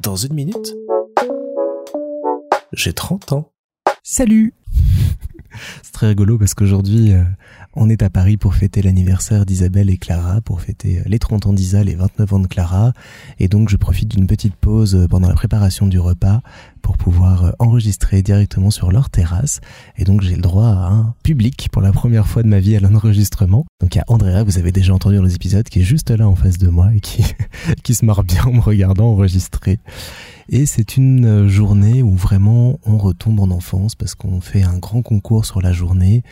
Dans une minute, j'ai 30 ans. Salut C'est très rigolo parce qu'aujourd'hui, euh, on est à Paris pour fêter l'anniversaire d'Isabelle et Clara, pour fêter les 30 ans d'Isa, les 29 ans de Clara. Et donc, je profite d'une petite pause euh, pendant la préparation du repas pour pouvoir euh, enregistrer directement sur leur terrasse. Et donc, j'ai le droit à un public pour la première fois de ma vie à l'enregistrement. Donc, il y a Andrea, vous avez déjà entendu dans les épisodes, qui est juste là en face de moi et qui, qui se marre bien en me regardant enregistrer. Et c'est une journée où vraiment on retombe en enfance parce qu'on fait un grand concours sur la journée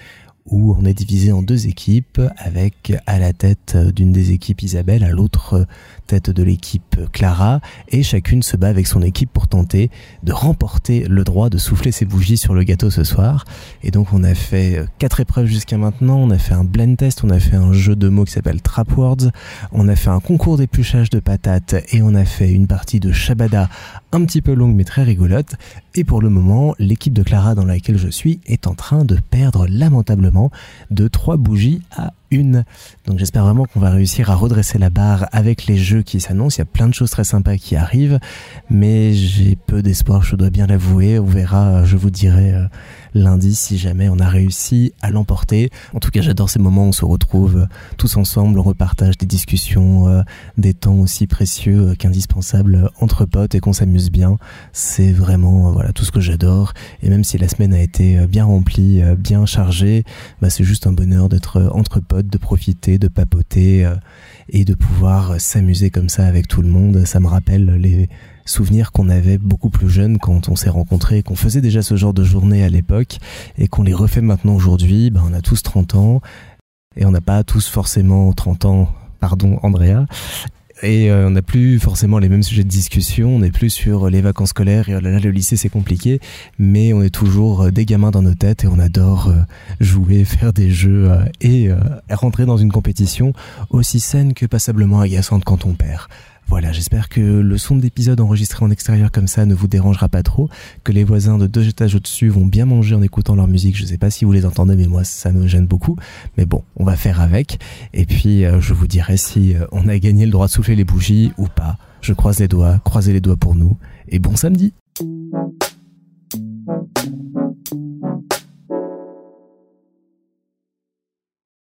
où on est divisé en deux équipes avec à la tête d'une des équipes Isabelle, à l'autre tête de l'équipe Clara et chacune se bat avec son équipe pour tenter de remporter le droit de souffler ses bougies sur le gâteau ce soir. Et donc on a fait quatre épreuves jusqu'à maintenant, on a fait un blend test, on a fait un jeu de mots qui s'appelle Trap Words, on a fait un concours d'épluchage de patates et on a fait une partie de Shabada un petit peu longue mais très rigolote. Et pour le moment, l'équipe de Clara dans laquelle je suis est en train de perdre lamentablement de trois bougies à Donc j'espère vraiment qu'on va réussir à redresser la barre avec les jeux qui s'annoncent. Il y a plein de choses très sympas qui arrivent, mais j'ai peu d'espoir, je dois bien l'avouer. On verra, je vous dirai euh, lundi si jamais on a réussi à l'emporter. En tout cas, j'adore ces moments où on se retrouve euh, tous ensemble, on repartage des discussions, euh, des temps aussi précieux qu'indispensables entre potes et qu'on s'amuse bien. C'est vraiment voilà tout ce que j'adore. Et même si la semaine a été bien remplie, bien chargée, bah, c'est juste un bonheur d'être entre potes de profiter, de papoter euh, et de pouvoir s'amuser comme ça avec tout le monde. Ça me rappelle les souvenirs qu'on avait beaucoup plus jeunes quand on s'est rencontrés, qu'on faisait déjà ce genre de journée à l'époque et qu'on les refait maintenant aujourd'hui. Ben, on a tous 30 ans et on n'a pas tous forcément 30 ans pardon Andrea, et euh, on n'a plus forcément les mêmes sujets de discussion, on n'est plus sur les vacances scolaires et oh là là le lycée c'est compliqué, mais on est toujours euh, des gamins dans nos têtes et on adore euh, jouer, faire des jeux et rentrer dans une compétition aussi saine que passablement agaçante quand on perd. Voilà, j'espère que le son de l'épisode enregistré en extérieur comme ça ne vous dérangera pas trop, que les voisins de deux étages au-dessus vont bien manger en écoutant leur musique. Je sais pas si vous les entendez, mais moi ça me gêne beaucoup. Mais bon, on va faire avec. Et puis euh, je vous dirai si euh, on a gagné le droit de souffler les bougies ou pas. Je croise les doigts, croisez les doigts pour nous. Et bon samedi